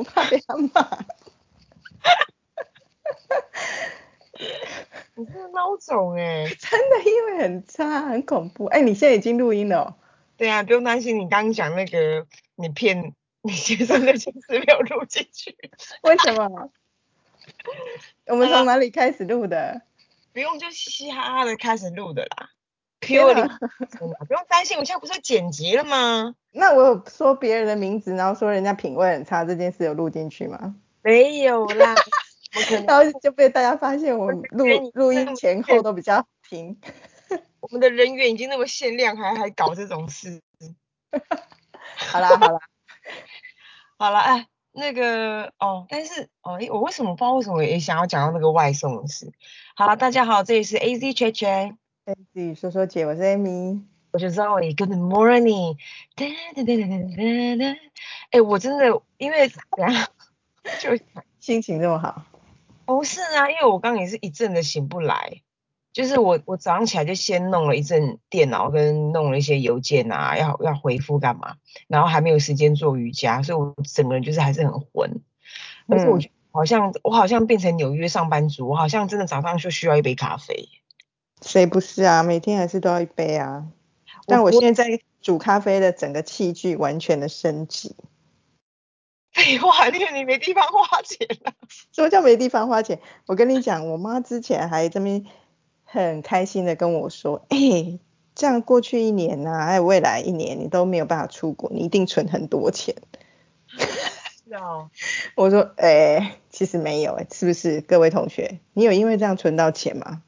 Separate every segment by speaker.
Speaker 1: 我怕被他骂。
Speaker 2: 你是孬种哎！
Speaker 1: 真的，因为很差，很恐怖。哎，你现在已经录音了。
Speaker 2: 对啊，不用担心。你刚刚讲那个，你骗 你先生那件事没有录进去。
Speaker 1: 为什么？我们从哪里开始录的？
Speaker 2: 不用，就嘻嘻哈哈的开始录的啦。Purely，不用担心，我现在不是剪辑了吗？
Speaker 1: 那我有说别人的名字，然后说人家品味很差，这件事有录进去吗？
Speaker 2: 没有啦。
Speaker 1: 然后就被大家发现，我们录录音前后都比较平。
Speaker 2: 我们的人员已经那么限量，还还搞这种事。
Speaker 1: 好 啦好啦，
Speaker 2: 好啦哎，那个哦，但是哦，我为什么不知道为什么也想要讲到那个外送的事？好了，大家好，这里是 A Z 圈圈
Speaker 1: ，A Z 说说姐，我是 Amy，
Speaker 2: 我是 Zoe。Good morning，哒哒哒哒哒哒。哎，我真的因为怎样，就
Speaker 1: 心情这么好。
Speaker 2: 不是啊，因为我刚刚也是一阵的醒不来，就是我我早上起来就先弄了一阵电脑，跟弄了一些邮件啊，要要回复干嘛，然后还没有时间做瑜伽，所以我整个人就是还是很昏。而且我好像我好像变成纽约上班族，我好像真的早上就需要一杯咖啡。
Speaker 1: 谁不是啊？每天还是都要一杯啊。但我现在煮咖啡的整个器具完全的升级。
Speaker 2: 废话，因为你没地方花钱啊。
Speaker 1: 什么叫没地方花钱？我跟你讲，我妈之前还这么很开心的跟我说，哎，这样过去一年呐，还有未来一年，你都没有办法出国，你一定存很多钱。
Speaker 2: 是哦。
Speaker 1: 我说，哎，其实没有，哎，是不是？各位同学，你有因为这样存到钱吗？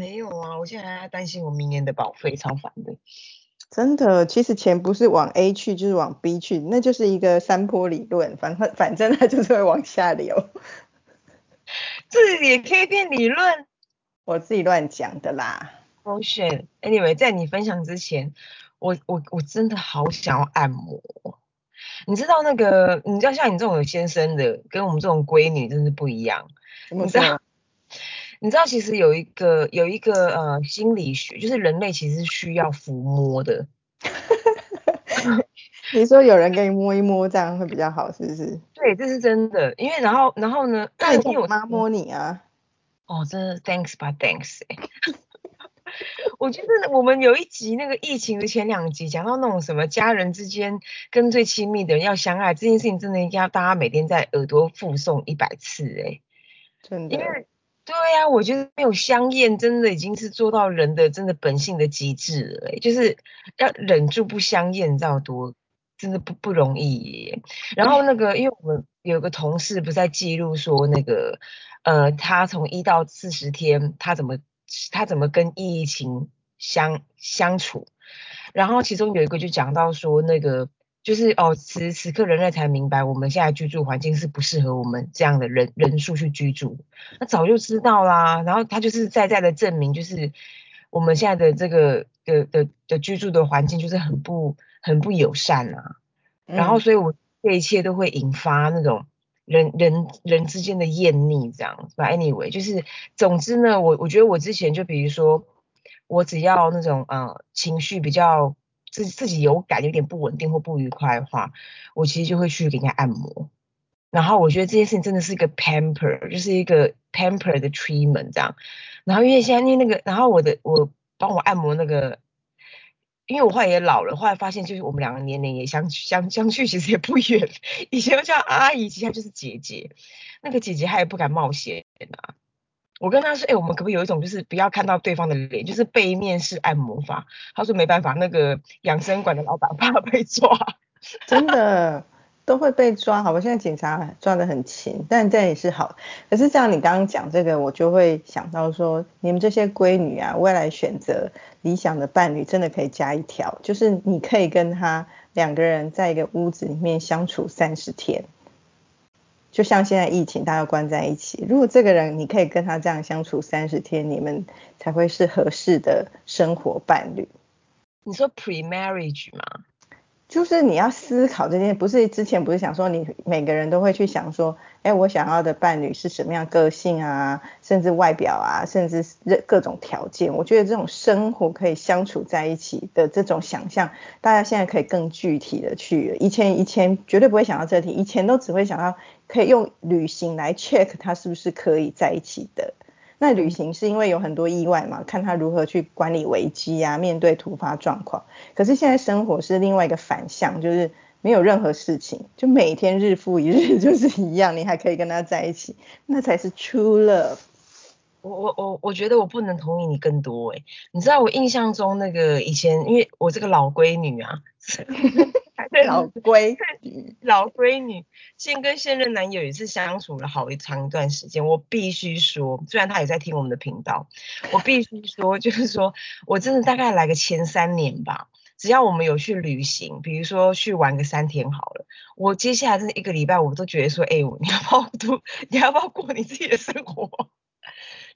Speaker 2: 没有啊，我现在还担心我明年的保费，超烦的。
Speaker 1: 真的，其实钱不是往 A 去就是往 B 去，那就是一个山坡理论，反正反正它就是会往下流。
Speaker 2: 这也可以变理论？
Speaker 1: 我自己乱讲的啦。
Speaker 2: Oh shit! Anyway，在你分享之前，我我我真的好想要按摩。你知道那个，你知道像你这种有先生的，跟我们这种闺女真是不一样。
Speaker 1: 你知道？
Speaker 2: 你知道其实有一个有一个呃心理学，就是人类其实是需要抚摸的。
Speaker 1: 你说有人给你摸一摸，这样会比较好，是不是？
Speaker 2: 对，这是真的。因为然后然后呢？
Speaker 1: 那你我妈摸你啊？
Speaker 2: 哦，真的，thanks 吧，thanks。我觉得我们有一集那个疫情的前两集，讲到那种什么家人之间跟最亲密的人要相爱这件事情，真的要大家每天在耳朵附送一百次哎，
Speaker 1: 真的。
Speaker 2: 因为对呀，我觉得没有香艳，真的已经是做到人的真的本性的极致了，就是要忍住不香艳，你知道多真的不不容易。然后那个，因为我们有个同事不在记录说那个，呃，他从一到四十天，他怎么他怎么跟疫情相相处，然后其中有一个就讲到说那个。就是哦，此此刻人类才明白，我们现在居住环境是不适合我们这样的人人数去居住。那早就知道啦，然后他就是在在的证明，就是我们现在的这个的的的居住的环境就是很不很不友善啊。然后，所以我这一切都会引发那种人人人之间的厌腻，这样。But anyway，就是总之呢，我我觉得我之前就比如说，我只要那种呃情绪比较。自自己有感有点不稳定或不愉快的话，我其实就会去给人家按摩。然后我觉得这件事情真的是一个 pamper，就是一个 pamper 的 treatment 这样。然后因为现在因为那个，然后我的我帮我按摩那个，因为我后来也老了，后来发现就是我们两个年龄也相相相去其实也不远。以前叫阿姨，其实就是姐姐。那个姐姐她也不敢冒险啊。我跟他说，哎，我们可不可以有一种，就是不要看到对方的脸，就是背面式按摩法？他说没办法，那个养生馆的老板怕被抓，
Speaker 1: 真的都会被抓。好吧，现在警察抓的很勤，但这也是好。可是像，你刚刚讲这个，我就会想到说，你们这些闺女啊，未来选择理想的伴侣，真的可以加一条，就是你可以跟他两个人在一个屋子里面相处三十天。就像现在疫情，大家关在一起。如果这个人你可以跟他这样相处三十天，你们才会是合适的生活伴侣。
Speaker 2: 你说 pre marriage 吗？
Speaker 1: 就是你要思考这件，不是之前不是想说你每个人都会去想说，哎，我想要的伴侣是什么样个性啊，甚至外表啊，甚至各各种条件。我觉得这种生活可以相处在一起的这种想象，大家现在可以更具体的去。以前以前绝对不会想到这题，以前都只会想到可以用旅行来 check 他是不是可以在一起的。那旅行是因为有很多意外嘛，看他如何去管理危机啊，面对突发状况。可是现在生活是另外一个反向，就是没有任何事情，就每天日复一日就是一样，你还可以跟他在一起，那才是 true love。
Speaker 2: 我我我我觉得我不能同意你更多哎，你知道我印象中那个以前，因为我这个老闺女啊，
Speaker 1: 老闺
Speaker 2: 老闺女，现跟现任男友也是相处了好一长一段时间。我必须说，虽然他也在听我们的频道，我必须说，就是说我真的大概来个前三年吧，只要我们有去旅行，比如说去玩个三天好了，我接下来这一个礼拜，我都觉得说，哎，你要不要都，你要不要过你自己的生活？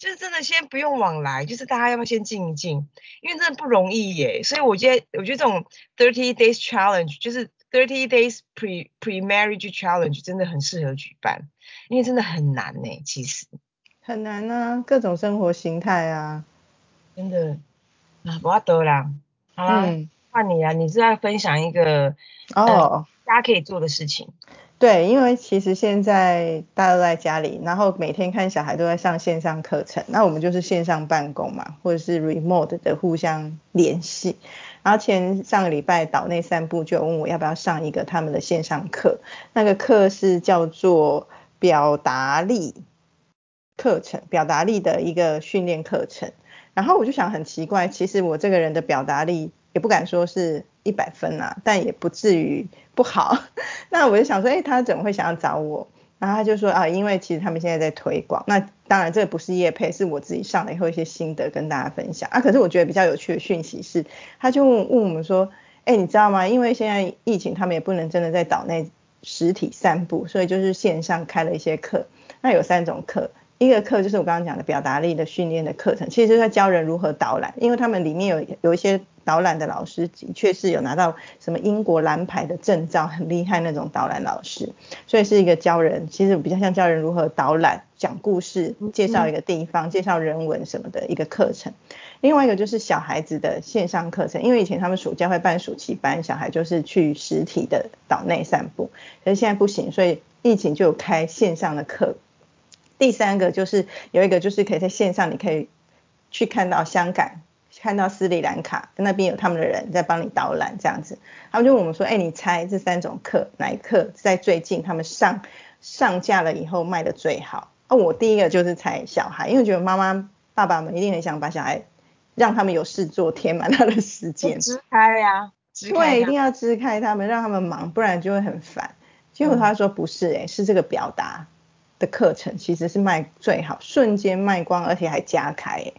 Speaker 2: 就是真的，先不用往来，就是大家要不要先静一静？因为真的不容易耶。所以我觉得，我觉得这种 thirty days challenge，就是 thirty days pre pre marriage challenge，真的很适合举办，因为真的很难呢，其实
Speaker 1: 很难啊，各种生活形态啊，
Speaker 2: 真的啊，不要得啦。好啦，换你啊，你是在分享一个哦，大家可以做的事情。
Speaker 1: 对，因为其实现在大家都在家里，然后每天看小孩都在上线上课程，那我们就是线上办公嘛，或者是 remote 的互相联系。然后前上个礼拜岛内散步就问我要不要上一个他们的线上课，那个课是叫做表达力课程，表达力的一个训练课程。然后我就想很奇怪，其实我这个人的表达力也不敢说是。一百分啊，但也不至于不好。那我就想说，哎，他怎么会想要找我？然后他就说啊，因为其实他们现在在推广。那当然，这个不是叶配，是我自己上了以后一些心得跟大家分享啊。可是我觉得比较有趣的讯息是，他就问我们说，哎，你知道吗？因为现在疫情，他们也不能真的在岛内实体散步，所以就是线上开了一些课。那有三种课，一个课就是我刚刚讲的表达力的训练的课程，其实就是在教人如何导览，因为他们里面有有一些。导览的老师的确是有拿到什么英国蓝牌的证照，很厉害那种导览老师，所以是一个教人，其实比较像教人如何导览、讲故事、介绍一个地方、介绍人文什么的一个课程。另外一个就是小孩子的线上课程，因为以前他们暑假会办暑期班，小孩就是去实体的岛内散步，可是现在不行，所以疫情就开线上的课。第三个就是有一个就是可以在线上，你可以去看到香港。看到斯里兰卡那边有他们的人在帮你导览这样子，他们就问我们说，哎，你猜这三种课哪一课在最近他们上上架了以后卖的最好？啊，我第一个就是猜小孩，因为觉得妈妈爸爸们一定很想把小孩让他们有事做，填满他的时间。
Speaker 2: 支开呀，
Speaker 1: 对，一定要支开他们，让他们忙，不然就会很烦。结果他说不是，哎，是这个表达的课程其实是卖最好，瞬间卖光，而且还加开，哎。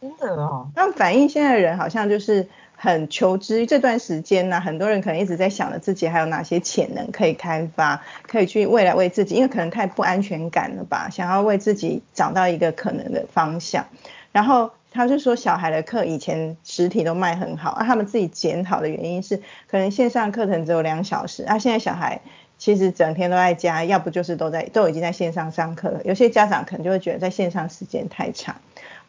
Speaker 2: 真的哦，
Speaker 1: 那反映现在的人好像就是很求知，这段时间呢，很多人可能一直在想着自己还有哪些潜能可以开发，可以去未来为自己，因为可能太不安全感了吧，想要为自己找到一个可能的方向。然后他就说，小孩的课以前实体都卖很好，啊，他们自己检讨的原因是，可能线上课程只有两小时，啊，现在小孩其实整天都在家，要不就是都在都已经在线上上课了，有些家长可能就会觉得在线上时间太长。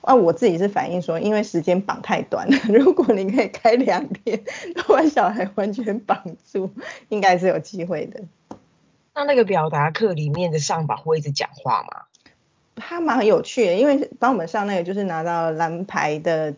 Speaker 1: 啊，我自己是反映说，因为时间绑太短了，如果你可以开两天，把小孩完全绑住，应该是有机会的。
Speaker 2: 那那个表达课里面的上榜会一直讲话吗？
Speaker 1: 他蛮有趣的，因为帮我们上那个就是拿到蓝牌的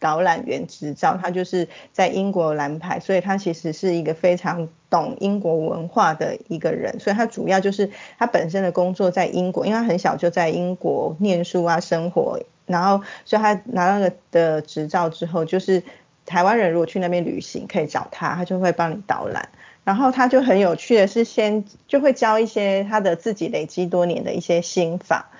Speaker 1: 导览员执照，他就是在英国蓝牌，所以他其实是一个非常懂英国文化的一个人，所以他主要就是他本身的工作在英国，因为他很小就在英国念书啊，生活。然后，所以他拿到了的执照之后，就是台湾人如果去那边旅行，可以找他，他就会帮你导览。然后他就很有趣的是，先就会教一些他的自己累积多年的一些心法。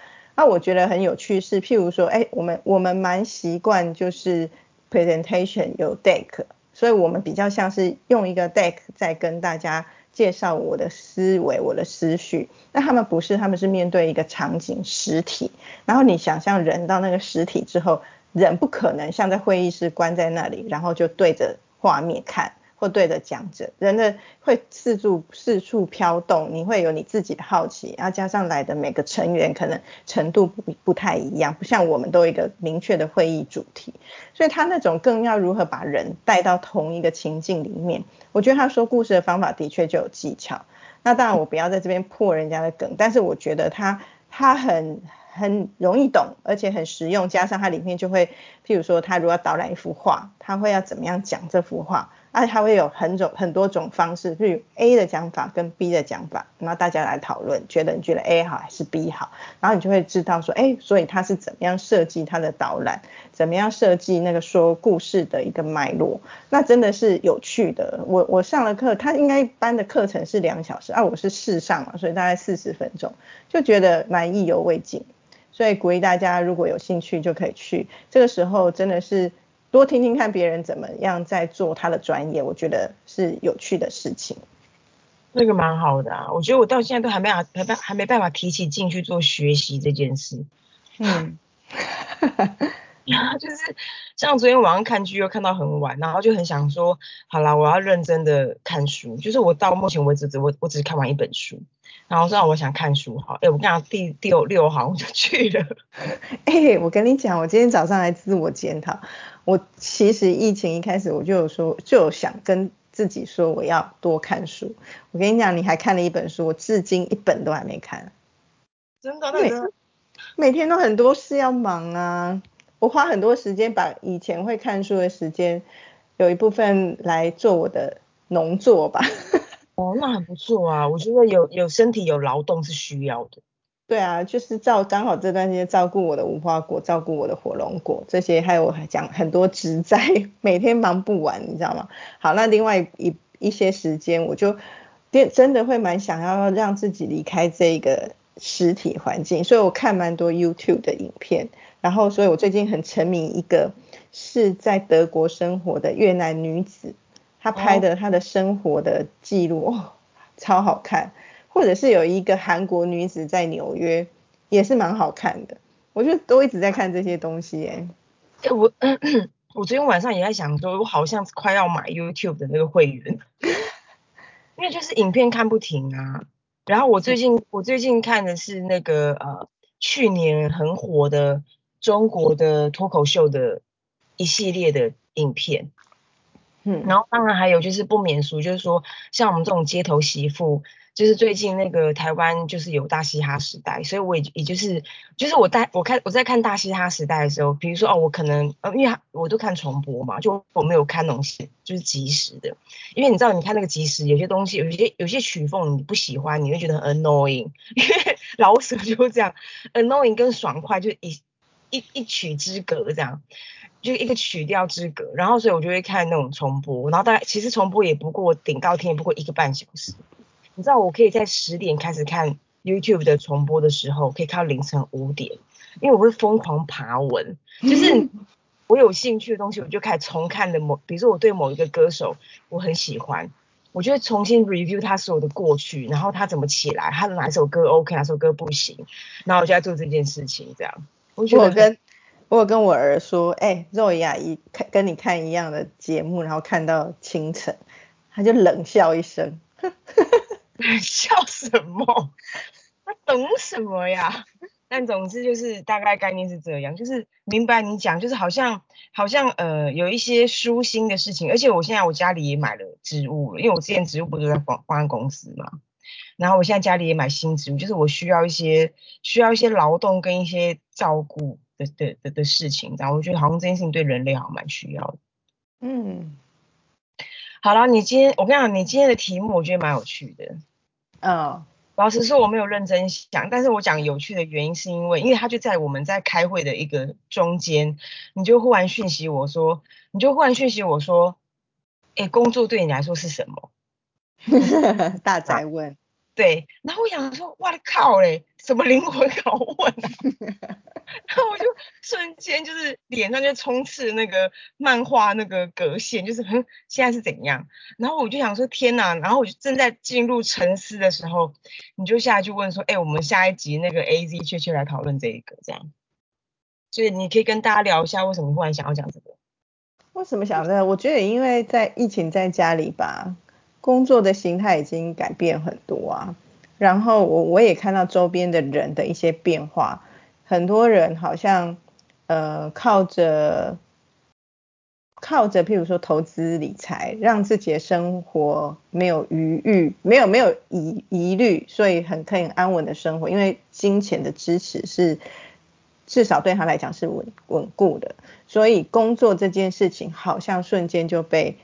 Speaker 1: 那我觉得很有趣是，譬如说，哎，我们我们蛮习惯就是 presentation 有 deck，所以我们比较像是用一个 deck 在跟大家。介绍我的思维，我的思绪。那他们不是，他们是面对一个场景实体。然后你想象人到那个实体之后，人不可能像在会议室关在那里，然后就对着画面看，或对着讲者，人的会四处四处飘动，你会有你自己的好奇，然后加上来的每个成员可能程度不不太一样，不像我们都有一个明确的会议主题，所以他那种更要如何把人带到同一个情境里面，我觉得他说故事的方法的确就有技巧。那当然我不要在这边破人家的梗，但是我觉得他他很。很容易懂，而且很实用，加上它里面就会，譬如说，他如果要导览一幅画，他会要怎么样讲这幅画？而且它会有很种很多种方式，譬如 A 的讲法跟 B 的讲法，然后大家来讨论，觉得你觉得 A 好还是 B 好，然后你就会知道说，哎，所以他是怎么样设计他的导览，怎么样设计那个说故事的一个脉络，那真的是有趣的。我我上了课，他应该班的课程是两小时，啊，我是试上嘛，所以大概四十分钟，就觉得蛮意犹未尽。所以鼓励大家，如果有兴趣就可以去。这个时候真的是多听听看别人怎么样在做他的专业，我觉得是有趣的事情。
Speaker 2: 那个蛮好的啊，我觉得我到现在都还没法还办还没办法提起劲去做学习这件事。嗯。就是像昨天晚上看剧又看到很晚，然后就很想说，好啦，我要认真的看书。就是我到目前为止只我我只看完一本书，然后说我想看书好，哎，我跟你讲第第六行我就去了。
Speaker 1: 哎，我跟你讲，我今天早上来自我检讨，我其实疫情一开始我就有说，就有想跟自己说我要多看书。我跟你讲，你还看了一本书，我至今一本都还没看。
Speaker 2: 真的？每
Speaker 1: 每天都很多事要忙啊。我花很多时间把以前会看书的时间，有一部分来做我的农作吧。
Speaker 2: 哦，那很不错啊，我觉得有有身体有劳动是需要的。
Speaker 1: 对啊，就是照刚好这段时间照顾我的无花果，照顾我的火龙果这些，还有讲很多植栽，每天忙不完，你知道吗？好，那另外一一些时间，我就真真的会蛮想要让自己离开这个实体环境，所以我看蛮多 YouTube 的影片。然后，所以我最近很沉迷一个是在德国生活的越南女子，她拍的她的生活的记录，哦，超好看。或者是有一个韩国女子在纽约，也是蛮好看的。我就都一直在看这些东西，哎，
Speaker 2: 我 我昨天晚上也在想说，我好像快要买 YouTube 的那个会员，因为就是影片看不停啊。然后我最近我最近看的是那个呃去年很火的。中国的脱口秀的一系列的影片，嗯，然后当然还有就是不免俗，就是说像我们这种街头媳妇，就是最近那个台湾就是有大嘻哈时代，所以我也也就是就是我带我看我在看大嘻哈时代的时候，比如说哦，我可能呃，因为我都看重播嘛，就我没有看那种就是即时的，因为你知道你看那个即时有些东西有些有些曲风你不喜欢，你会觉得很 annoying，因为老舍就是这样，annoying 跟爽快就一。一一曲之隔这样，就一个曲调之隔，然后所以我就会看那种重播，然后大概其实重播也不过顶到天也不过一个半小时，你知道我可以在十点开始看 YouTube 的重播的时候，可以看到凌晨五点，因为我会疯狂爬文，就是 我有兴趣的东西，我就开始重看的某，比如说我对某一个歌手我很喜欢，我就会重新 review 他所有的过去，然后他怎么起来，他的哪一首歌 OK，哪首歌不行，然后我就在做这件事情这样。
Speaker 1: 我跟我有跟我儿说，哎，肉雅一看跟你看一样的节目，然后看到清晨，他就冷笑一声，
Speaker 2: 冷笑什么？他懂什么呀？但总之就是大概概念是这样，就是明白你讲，就是好像好像呃有一些舒心的事情，而且我现在我家里也买了植物了，因为我之前植物不是在保保安公司嘛。然后我现在家里也买新植物，就是我需要一些需要一些劳动跟一些照顾的的的的事情，然后我觉得好像这件事情对人类好像蛮需要的。嗯，好了，你今天我跟你讲，你今天的题目我觉得蛮有趣的。嗯，老实说我没有认真想，但是我讲有趣的原因是因为，因为他就在我们在开会的一个中间，你就忽然讯息我说，你就忽然讯息我说，哎，工作对你来说是什么？
Speaker 1: 大宅问。
Speaker 2: 对，然后我想说，哇靠嘞，什么灵魂拷问啊？然后我就瞬间就是脸上就充斥那个漫画那个格线，就是哼，现在是怎样？然后我就想说，天哪！然后我就正在进入沉思的时候，你就下去问说，哎，我们下一集那个 A Z 确切来讨论这一个这样。所以你可以跟大家聊一下，为什么忽然想要讲这个？
Speaker 1: 为什么想这个？我觉得因为在疫情在家里吧，工作的形态已经改变很多啊。然后我我也看到周边的人的一些变化，很多人好像呃靠着靠着譬如说投资理财，让自己的生活没有余裕，没有没有疑疑虑，所以很可以安稳的生活，因为金钱的支持是至少对他来讲是稳稳固的，所以工作这件事情好像瞬间就被。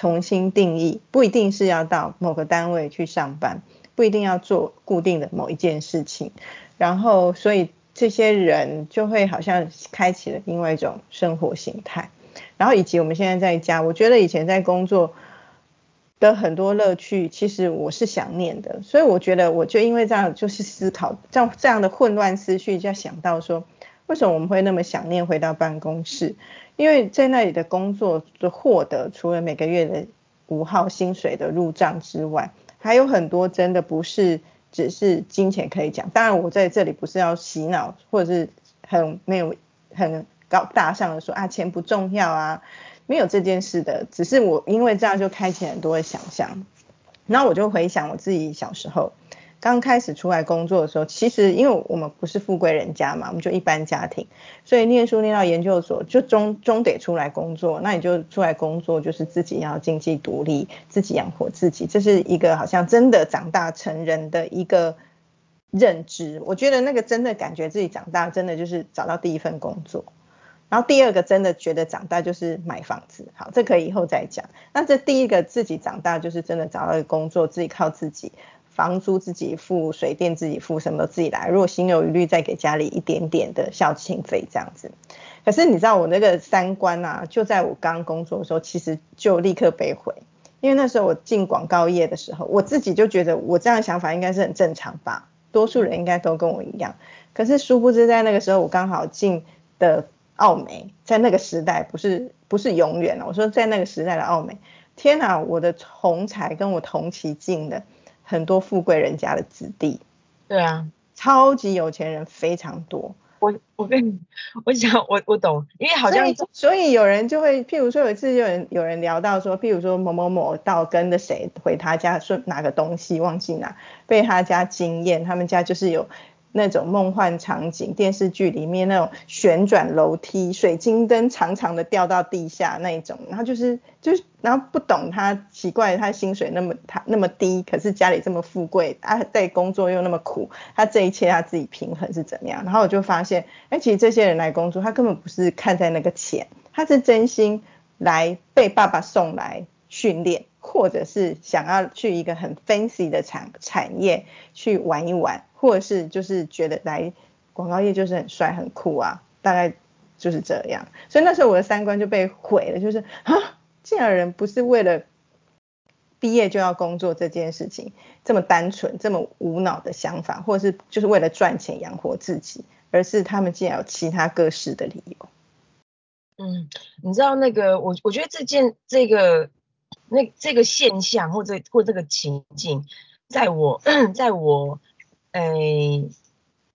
Speaker 1: 重新定义，不一定是要到某个单位去上班，不一定要做固定的某一件事情，然后所以这些人就会好像开启了另外一种生活形态，然后以及我们现在在家，我觉得以前在工作的很多乐趣，其实我是想念的，所以我觉得我就因为这样就是思考，这样这样的混乱思绪，就想到说，为什么我们会那么想念回到办公室？因为在那里的工作的获得，除了每个月的五号薪水的入账之外，还有很多真的不是只是金钱可以讲。当然，我在这里不是要洗脑，或者是很没有很高大上的说啊钱不重要啊，没有这件事的。只是我因为这样就开启很多的想象，然后我就回想我自己小时候。刚开始出来工作的时候，其实因为我们不是富贵人家嘛，我们就一般家庭，所以念书念到研究所就终终得出来工作。那你就出来工作，就是自己要经济独立，自己养活自己，这是一个好像真的长大成人的一个认知。我觉得那个真的感觉自己长大，真的就是找到第一份工作。然后第二个真的觉得长大就是买房子。好，这可以以后再讲。那这第一个自己长大就是真的找到一个工作，自己靠自己。房租自己付，水电自己付，什么都自己来。如果心有余力，再给家里一点点的孝亲费这样子。可是你知道我那个三观啊，就在我刚工作的时候，其实就立刻被毁。因为那时候我进广告业的时候，我自己就觉得我这样想法应该是很正常吧，多数人应该都跟我一样。可是殊不知在那个时候，我刚好进的澳美，在那个时代不是不是永远了。我说在那个时代的澳美，天哪，我的同才跟我同期进的。很多富贵人家的子弟，
Speaker 2: 对啊，
Speaker 1: 超级有钱人非常多。
Speaker 2: 我我跟你，我想我我懂，因为好像
Speaker 1: 所以有人就会，譬如说有一次有人有人聊到说，譬如说某某某到跟着谁回他家说拿个东西忘记拿，被他家惊艳，他们家就是有。那种梦幻场景，电视剧里面那种旋转楼梯、水晶灯长长的掉到地下那一种，然后就是就是，然后不懂他奇怪，他薪水那么他那么低，可是家里这么富贵，他在工作又那么苦，他这一切他自己平衡是怎么样？然后我就发现，哎，其实这些人来工作，他根本不是看在那个钱，他是真心来被爸爸送来训练，或者是想要去一个很 fancy 的产产业去玩一玩。或者是就是觉得来广告业就是很帅很酷啊，大概就是这样。所以那时候我的三观就被毁了，就是啊，这样人不是为了毕业就要工作这件事情这么单纯、这么无脑的想法，或者是就是为了赚钱养活自己，而是他们竟然有其他各式的理由。
Speaker 2: 嗯，你知道那个我我觉得这件这个那这个现象或者或这个情境，在我在我。哎，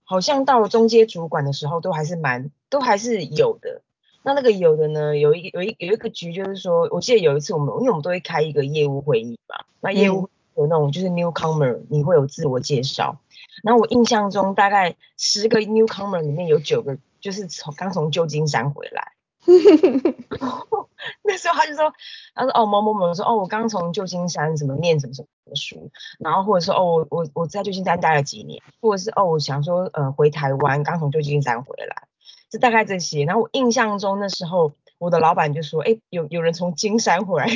Speaker 2: 好像到了中阶主管的时候，都还是蛮，都还是有的。那那个有的呢，有一有一有一个局，就是说，我记得有一次我们，因为我们都会开一个业务会议嘛，那业务有那种就是 newcomer，你会有自我介绍。然后我印象中，大概十个 newcomer 里面有九个就是从刚从旧金山回来。那时候他就说，他说哦某某某说哦我刚从旧金山什么念什么什么书，然后或者说哦我我我在旧金山待了几年，或者是哦我想说呃回台湾刚从旧金山回来，就大概这些。然后我印象中那时候我的老板就说，哎有有人从金山回来，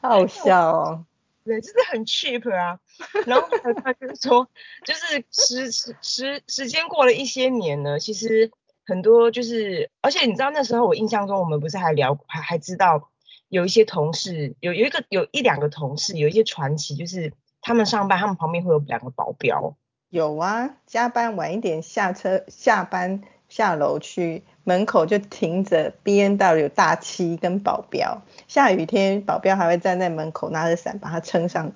Speaker 1: 好笑哦。
Speaker 2: 对，就是很 cheap 啊，然后他就是说，就是时时时时间过了一些年呢，其实很多就是，而且你知道那时候我印象中，我们不是还聊还还知道有一些同事，有有一个有一两个同事，有一些传奇，就是他们上班，他们旁边会有两个保镖。
Speaker 1: 有啊，加班晚一点下车下班下楼去。门口就停着 B N W 大七跟保镖，下雨天保镖还会站在门口拿着伞把他撑上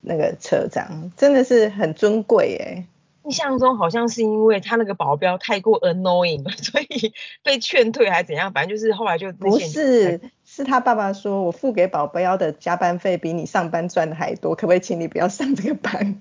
Speaker 1: 那个车，这样真的是很尊贵哎。
Speaker 2: 印象中好像是因为他那个保镖太过 annoying 了，所以被劝退还是怎样，反正就是后来就
Speaker 1: 不是，是他爸爸说我付给保镖的加班费比你上班赚的还多，可不可以请你不要上这个班？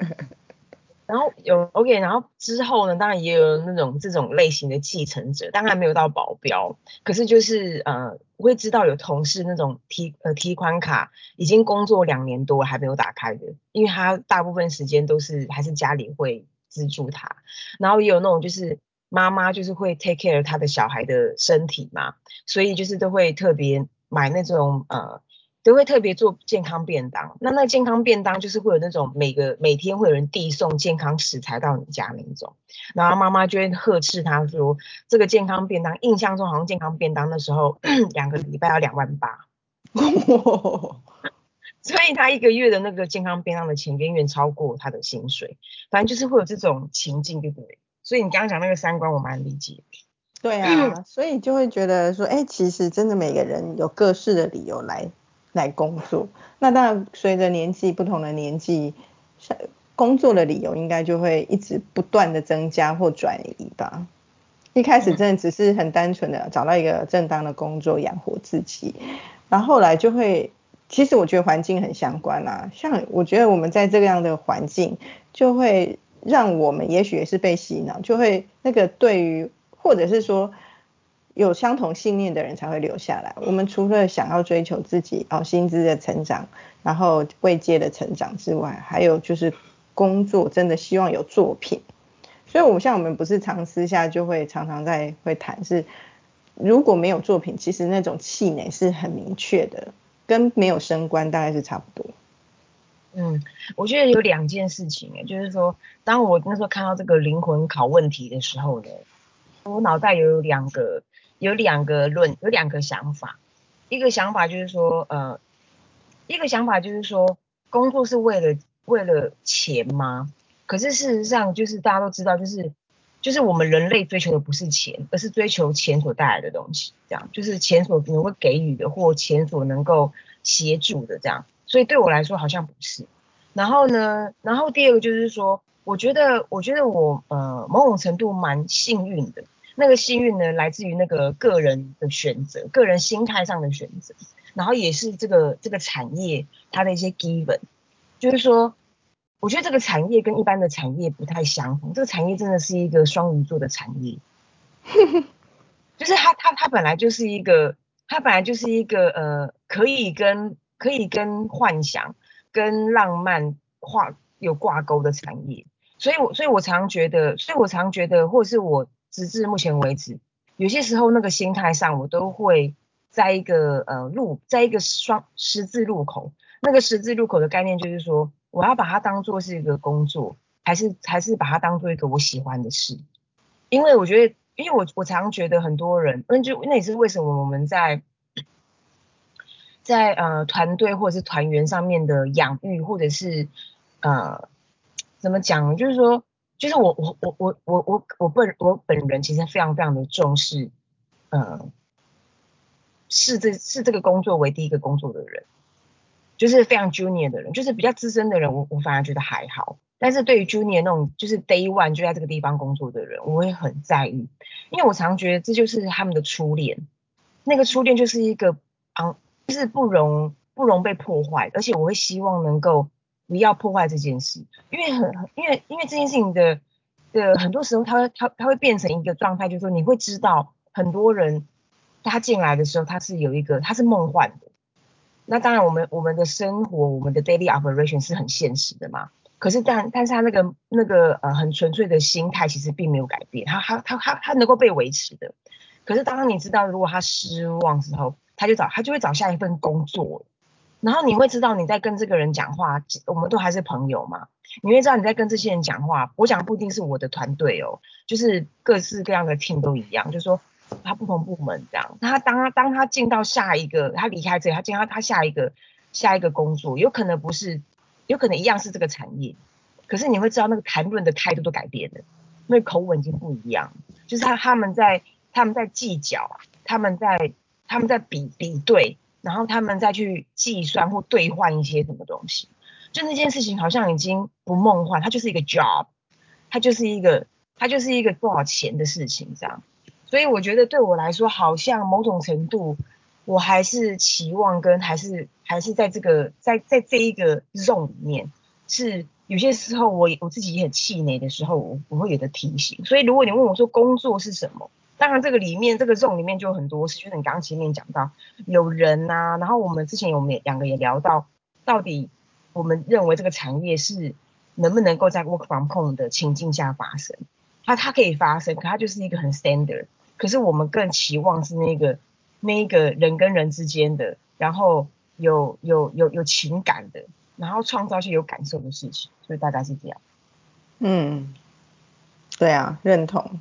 Speaker 2: 然后有 OK，然后之后呢，当然也有那种这种类型的继承者，当然没有到保镖，可是就是呃，会知道有同事那种提呃提款卡已经工作两年多还没有打开的，因为他大部分时间都是还是家里会资助他，然后也有那种就是妈妈就是会 take care 他的小孩的身体嘛，所以就是都会特别买那种呃。都会特别做健康便当，那那健康便当就是会有那种每个每天会有人递送健康食材到你家那种，然后妈妈就会呵斥他说，这个健康便当印象中好像健康便当的时候 两个礼拜要两万八，所以他一个月的那个健康便当的钱远远超过他的薪水，反正就是会有这种情境，对不对？所以你刚刚讲那个三观我蛮理解的，
Speaker 1: 对啊，所以就会觉得说，哎，其实真的每个人有各式的理由来。来工作，那当然随着年纪不同的年纪，工作的理由应该就会一直不断的增加或转移吧。一开始真的只是很单纯的找到一个正当的工作养活自己，然后后来就会，其实我觉得环境很相关啊。像我觉得我们在这样的环境，就会让我们也许也是被洗脑，就会那个对于或者是说。有相同信念的人才会留下来。我们除了想要追求自己哦薪资的成长，然后位阶的成长之外，还有就是工作真的希望有作品。所以，我们像我们不是常私下就会常常在会谈，是如果没有作品，其实那种气馁是很明确的，跟没有升官大概是差不多。
Speaker 2: 嗯，我觉得有两件事情诶，就是说，当我那时候看到这个灵魂拷问题的时候呢，我脑袋有两个。有两个论，有两个想法。一个想法就是说，呃，一个想法就是说，工作是为了为了钱吗？可是事实上，就是大家都知道，就是就是我们人类追求的不是钱，而是追求钱所带来的东西。这样，就是钱所能够给予的，或钱所能够协助的这样。所以对我来说，好像不是。然后呢，然后第二个就是说，我觉得，我觉得我呃，某种程度蛮幸运的。那个幸运呢，来自于那个个人的选择，个人心态上的选择，然后也是这个这个产业它的一些 given，就是说，我觉得这个产业跟一般的产业不太相同，这个产业真的是一个双鱼座的产业，就是它它它本来就是一个，它本来就是一个呃，可以跟可以跟幻想跟浪漫挂有挂钩的产业，所以我所以我常觉得，所以我常觉得，或者是我。直至目前为止，有些时候那个心态上，我都会在一个呃路，在一个双十字路口。那个十字路口的概念就是说，我要把它当做是一个工作，还是还是把它当做一个我喜欢的事？因为我觉得，因为我我常觉得很多人，那就那也是为什么我们在在呃团队或者是团员上面的养育，或者是呃怎么讲，就是说。就是我我我我我我我本我本人其实非常非常的重视，嗯，视这是这个工作为第一个工作的人，就是非常 junior 的人，就是比较资深的人，我我反而觉得还好。但是对于 junior 那种就是 day one 就在这个地方工作的人，我会很在意，因为我常觉得这就是他们的初恋，那个初恋就是一个昂，就是不容不容被破坏，而且我会希望能够。不要破坏这件事，因为很因为因为这件事情的的很多时候，它它它会变成一个状态，就是说你会知道很多人他进来的时候，他是有一个他是梦幻的。那当然，我们我们的生活，我们的 daily operation 是很现实的嘛。可是但但是他那个那个呃很纯粹的心态，其实并没有改变，他他他他他能够被维持的。可是当你知道，如果他失望之后，他就找他就会找下一份工作。然后你会知道你在跟这个人讲话，我们都还是朋友嘛。你会知道你在跟这些人讲话，我讲不一定是我的团队哦，就是各式各样的 team 都一样，就是说他不同部门这样。他当他当他进到下一个，他离开这，他进到他下一个下一个工作，有可能不是，有可能一样是这个产业，可是你会知道那个谈论的态度都改变了，那口吻已经不一样，就是他他们在他们在计较，他们在他们在比比对。然后他们再去计算或兑换一些什么东西，就那件事情好像已经不梦幻，它就是一个 job，它就是一个它就是一个多少钱的事情这样。所以我觉得对我来说，好像某种程度，我还是期望跟还是还是在这个在在这一个 zone 里面，是有些时候我我自己也很气馁的时候，我我会有的提醒。所以如果你问我说工作是什么，当然这个里面这个 zone 里面就有很多事，就是你刚刚前面讲到有人呐，然后我们之前有没两个也聊到，到底我们认为这个产业是能不能够在 work from home 的情境下发生？它它可以发生，可它就是一个很 standard。可是我们更期望是那个那一个人跟人之间的，然后有有有有情感的，然后创造一些有感受的事情，所以大概是这样。
Speaker 1: 嗯，对啊，认同。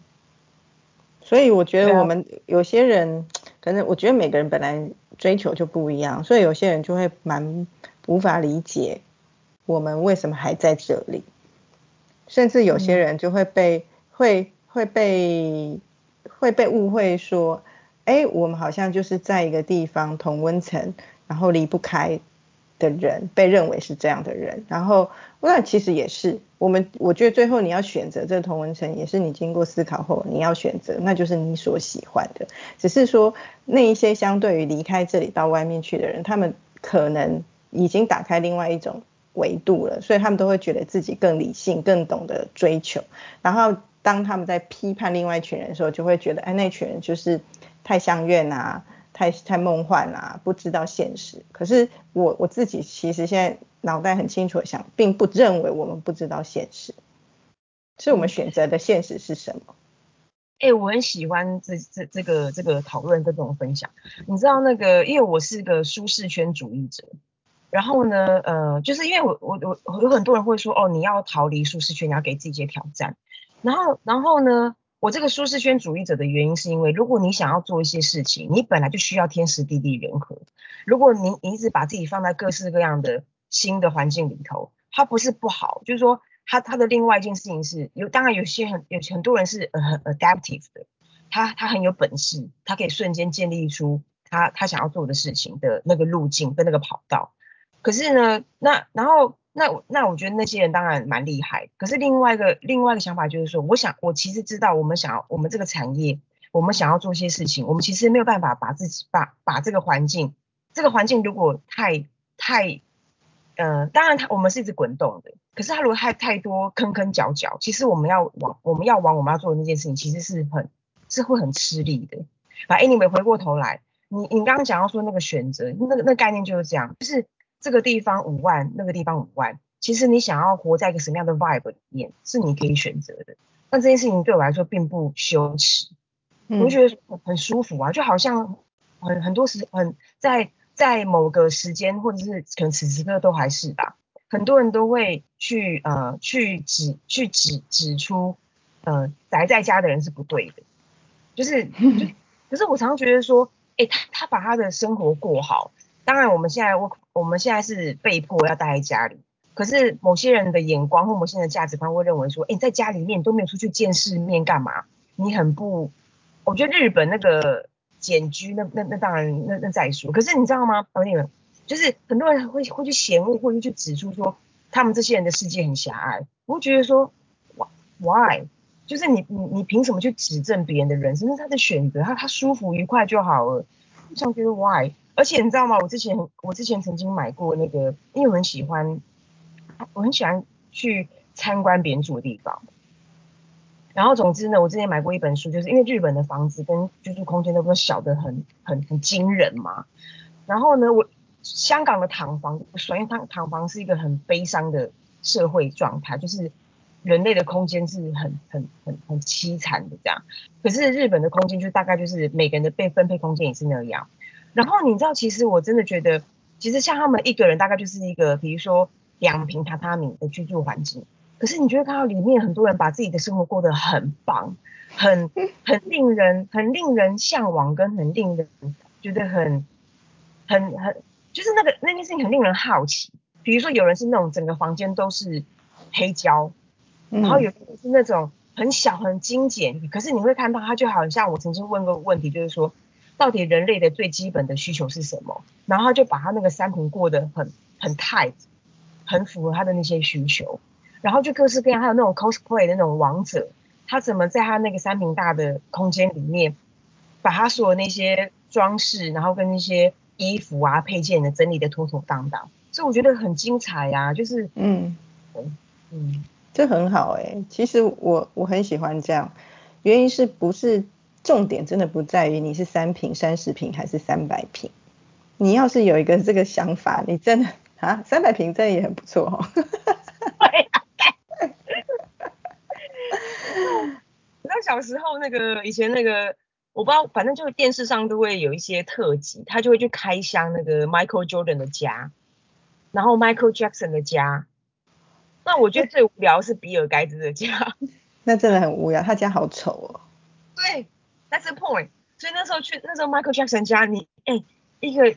Speaker 1: 所以我觉得我们有些人，可能我觉得每个人本来追求就不一样，所以有些人就会蛮无法理解我们为什么还在这里，甚至有些人就会被会会被。会被误会说，哎，我们好像就是在一个地方同温层，然后离不开的人，被认为是这样的人。然后那其实也是我们，我觉得最后你要选择这个同文层，也是你经过思考后你要选择，那就是你所喜欢的。只是说那一些相对于离开这里到外面去的人，他们可能已经打开另外一种维度了，所以他们都会觉得自己更理性，更懂得追求，然后。当他们在批判另外一群人的时候，就会觉得，哎，那群人就是太相怨啊，太太梦幻啊，不知道现实。可是我我自己其实现在脑袋很清楚的想，并不认为我们不知道现实，是我们选择的现实是什么？
Speaker 2: 哎，我很喜欢这这这个这个讨论跟这种分享。你知道那个，因为我是个舒适圈主义者，然后呢，呃，就是因为我我我有很多人会说，哦，你要逃离舒适圈，你要给自己一些挑战。然后，然后呢？我这个舒适圈主义者的原因，是因为如果你想要做一些事情，你本来就需要天时地利人和。如果你一直把自己放在各式各样的新的环境里头，它不是不好，就是说，它它的另外一件事情是有，当然有些很有很多人是很 adaptive 的，他他很有本事，他可以瞬间建立出他他想要做的事情的那个路径跟那个跑道。可是呢，那然后。那我那我觉得那些人当然蛮厉害，可是另外一个另外一个想法就是说，我想我其实知道我们想要我们这个产业，我们想要做些事情，我们其实没有办法把自己把把这个环境，这个环境如果太太，呃，当然它我们是一直滚动的，可是它如果太太多坑坑角角，其实我们要往我们要往我们要做的那件事情，其实是很是会很吃力的。啊，anyway 回过头来，你你刚刚讲到说那个选择，那个那概念就是这样，就是。这个地方五万，那个地方五万，其实你想要活在一个什么样的 vibe 里面，是你可以选择的。那这件事情对我来说并不羞耻，我觉得很舒服啊，就好像很很多时很在在某个时间或者是可能此时此刻都还是吧，很多人都会去呃去指去指指出呃宅在家的人是不对的，就是就 可是我常常觉得说，哎他他把他的生活过好。当然，我们现在我我们现在是被迫要待在家里。可是某些人的眼光或某些人的价值观会认为说，哎，在家里面都没有出去见世面，干嘛？你很不……我觉得日本那个简居，那那那当然那那再说。可是你知道吗，朋友们，就是很多人会会去嫌恶，或者去指出说，他们这些人的世界很狭隘。我会觉得说，why？就是你你你凭什么去指正别人的人生？是他的选择，他他舒服愉快就好了。我想觉得 why？而且你知道吗？我之前我之前曾经买过那个，因为我很喜欢，我很喜欢去参观别人住的地方。然后总之呢，我之前买过一本书，就是因为日本的房子跟居住空间都不小的很很很惊人嘛。然后呢，我香港的躺房，首先躺躺房是一个很悲伤的社会状态，就是人类的空间是很很很很凄惨的这样。可是日本的空间就大概就是每个人的被分配空间也是那样。然后你知道，其实我真的觉得，其实像他们一个人大概就是一个，比如说两平榻榻米的居住环境。可是你觉得看到里面很多人把自己的生活过得很棒，很 很令人很令人向往，跟很令人觉得很很很，就是那个那件事情很令人好奇。比如说有人是那种整个房间都是黑胶，然后有人是那种很小很精简，可是你会看到他就好像我曾经问过问题，就是说。到底人类的最基本的需求是什么？然后就把他那个三平过得很很 tight，很符合他的那些需求。然后就各式各样，还有那种 cosplay 的那种王者，他怎么在他那个三平大的空间里面，把他所有那些装饰，然后跟那些衣服啊配件的整理的妥妥当当，所以我觉得很精彩呀，就是
Speaker 1: 嗯。
Speaker 2: 嗯，
Speaker 1: 这很好哎、其实我我很喜欢这样，原因是不是重点真的不在于你是三平、三十平还是三百平，你要是有一个这个想法，你真的啊三百平真的也很不错哦。
Speaker 2: 你知道小时候那个以前那个，我不知道，反正就是电视上都会有一些特辑，他就会去开箱那个 Michael Jordan 的家，然后 Michael Jackson 的家。那我觉得最无聊是比尔盖茨的家。
Speaker 1: 那真的很无聊，他家好丑哦。
Speaker 2: 对，That's the point。所以那时候去那时候 Michael Jackson 家，你哎、一个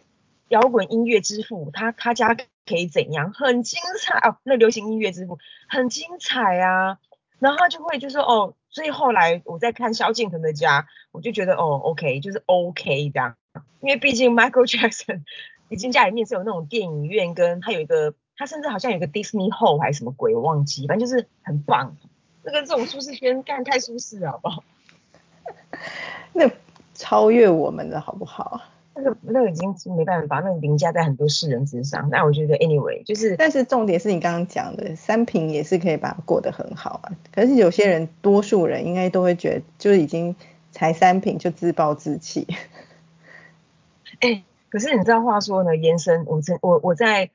Speaker 2: 摇滚音乐之父，他他家可以怎样？很精彩哦，那流行音乐之父很精彩啊。然后他就会就说哦，所以后来我在看萧敬腾的家，我就觉得哦，OK，就是 OK 这样，因为毕竟 Michael Jackson 已经家里面是有那种电影院，跟他有一个，他甚至好像有个 Disney Hall 还是什么鬼，我忘记，反正就是很棒。这个这种舒适圈干太舒适了，好不好？
Speaker 1: 那超越我们的好不好？
Speaker 2: 那个那个已经没办法，那个凌驾在很多世人之上。那我觉得 anyway 就是
Speaker 1: 但是重点是你刚刚讲的，三平也是可以把它过得很好啊。可是有些人，多数人应该都会觉得，就是已经才三平就自暴自弃。
Speaker 2: 哎、可是你知道话说呢，延伸我真我我在，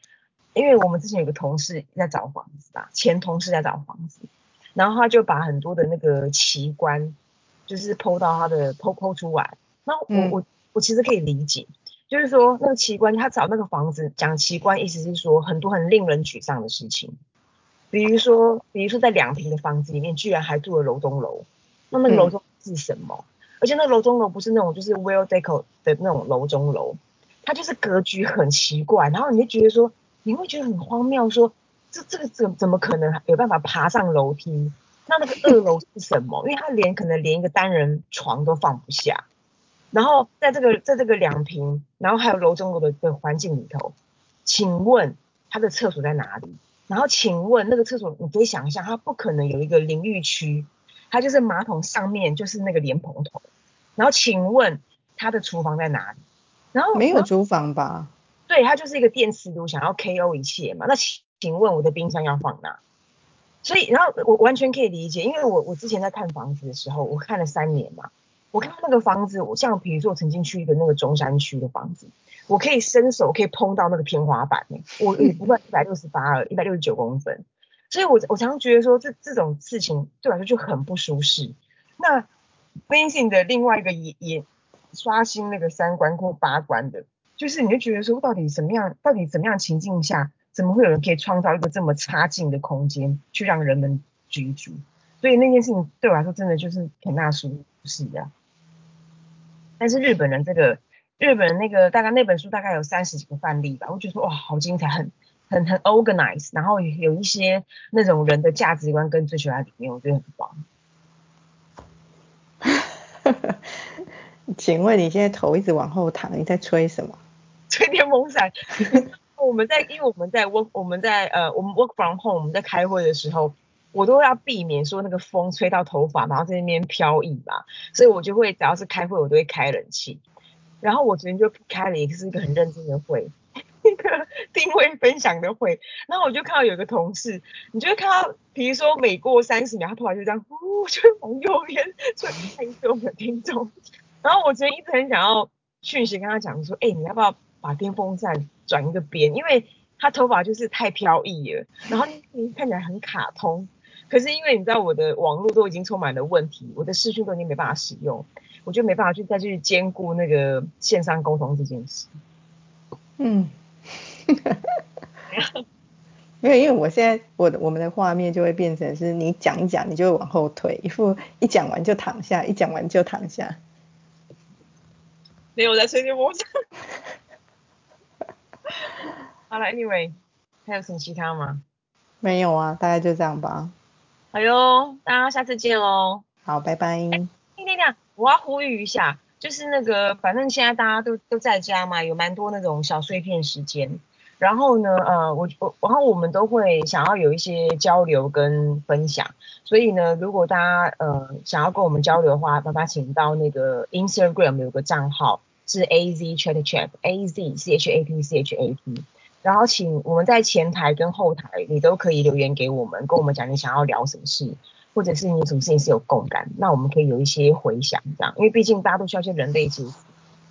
Speaker 2: 因为我们之前有个同事在找房子吧，前同事在找房子，然后他就把很多的那个奇观，就是剖到他的剖剖出来。那我、
Speaker 1: 嗯
Speaker 2: 我我其实可以理解，就是说那个奇观，他找那个房子讲奇观，意思是说很多很令人沮丧的事情，比如说比如说在两平的房子里面，居然还住了楼中楼，那那个楼
Speaker 1: 嗯
Speaker 2: 中是什么？而且那个楼中楼不是那种就是 well deco 的那种楼中楼，它就是格局很奇怪，然后你就觉得说，你会觉得很荒谬说，这这个怎怎么可能有办法爬上楼梯？那那个二楼是什么？因为它连可能连一个单人床都放不下。然后在这个在这个两平，然后还有楼中楼的的环境里头，请问它的厕所在哪里？然后请问那个厕所，你可以想象，它不可能有一个淋浴区，它就是马桶上面就是那个莲蓬头。然后请问它的厨房在哪里？然后
Speaker 1: 没有厨房吧？
Speaker 2: 对，它就是一个电磁炉，想要 KO 一切嘛。那请请问我的冰箱要放哪？所以，然后我完全可以理解，因为我我之前在看房子的时候，我看了三年嘛，我看到那个房子，我像比如说我曾经去一个那个中山区的房子，我可以伸手可以碰到那个天花板呢、我 也不算一百六十八了，一百六十九公分，所以我我常常觉得说这这种事情对我来说就很不舒适。那 Vincent 的另外一个也也刷新那个三观或八观的，就是你就觉得说，到底什么样，到底怎么样情境下，怎么会有人可以创造一个这么差劲的空间，去让人们居住？所以那件事情对我来说，真的就是很纳舒适的。但是日本人这个，日本人那个大概那本书大概有三十几个范例吧，我觉得说哇，好精彩，很很很 organized，然后有一些那种人的价值观跟追求在里面，我觉得很棒。
Speaker 1: 请问你现在头一直往后躺，你在吹什么？
Speaker 2: 吹电风扇。我们在，因为我们在 work，我们在呃，我们 work from home，我们在开会的时候，我都要避免说那个风吹到头发，然后在那边飘逸吧，所以我就会只要是开会，我都会开冷气。然后我昨天就开了一个是一个很认真的会，一个定位分享的会，然后我就看到有个同事，你就会看到，比如说每过三十秒，他突然就这样，呼，就往右边，所以看一我们的听众。然后我昨天一直很想要讯息跟他讲说，哎、你要不要把电风扇转一个边？因为他头发就是太飘逸了，然后你看起来很卡通。可是因为你知道我的网络都已经充满了问题，我的视讯都已经没办法使用，我就没办法去再去兼顾那个线上沟通这件事。
Speaker 1: 嗯，没有，因为我现在我的我们的画面就会变成是你讲一讲，你就会往后退，一副一讲完就躺下，一讲完就躺下。
Speaker 2: 没有我在吹电风扇。好了，Anyway，还有什么其他吗？
Speaker 1: 没有啊，大概就这样吧。
Speaker 2: 好哟，大家下次见喽。
Speaker 1: 好，拜拜。
Speaker 2: 等等等，我要呼吁一下，就是那个，反正现在大家都都在家嘛，有蛮多那种小碎片时间。然后呢，呃，我我然后我们都会想要有一些交流跟分享，所以呢，如果大家呃想要跟我们交流的话，麻烦请到那个 Instagram 有个账号是 A Z Chat Chat，A Z C H A T C H A T，然后请我们在前台跟后台你都可以留言给我们，跟我们讲你想要聊什么事，或者是你什么事情是有共感，那我们可以有一些回响这样，因为毕竟大家都需要一些人类知识，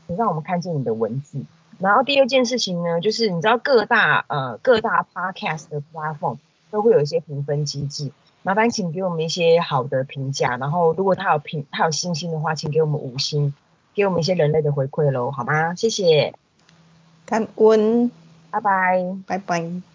Speaker 2: 你让我们看见你的文字。然后第二件事情呢，就是你知道各大呃各大 podcast 的 platform 都会有一些评分机制，麻烦请给我们一些好的评价，然后如果他有评他有星星的话，请给我们五星，给我们一些人类的回馈喽，好吗？谢谢，
Speaker 1: 感恩，
Speaker 2: 拜拜，
Speaker 1: 拜拜。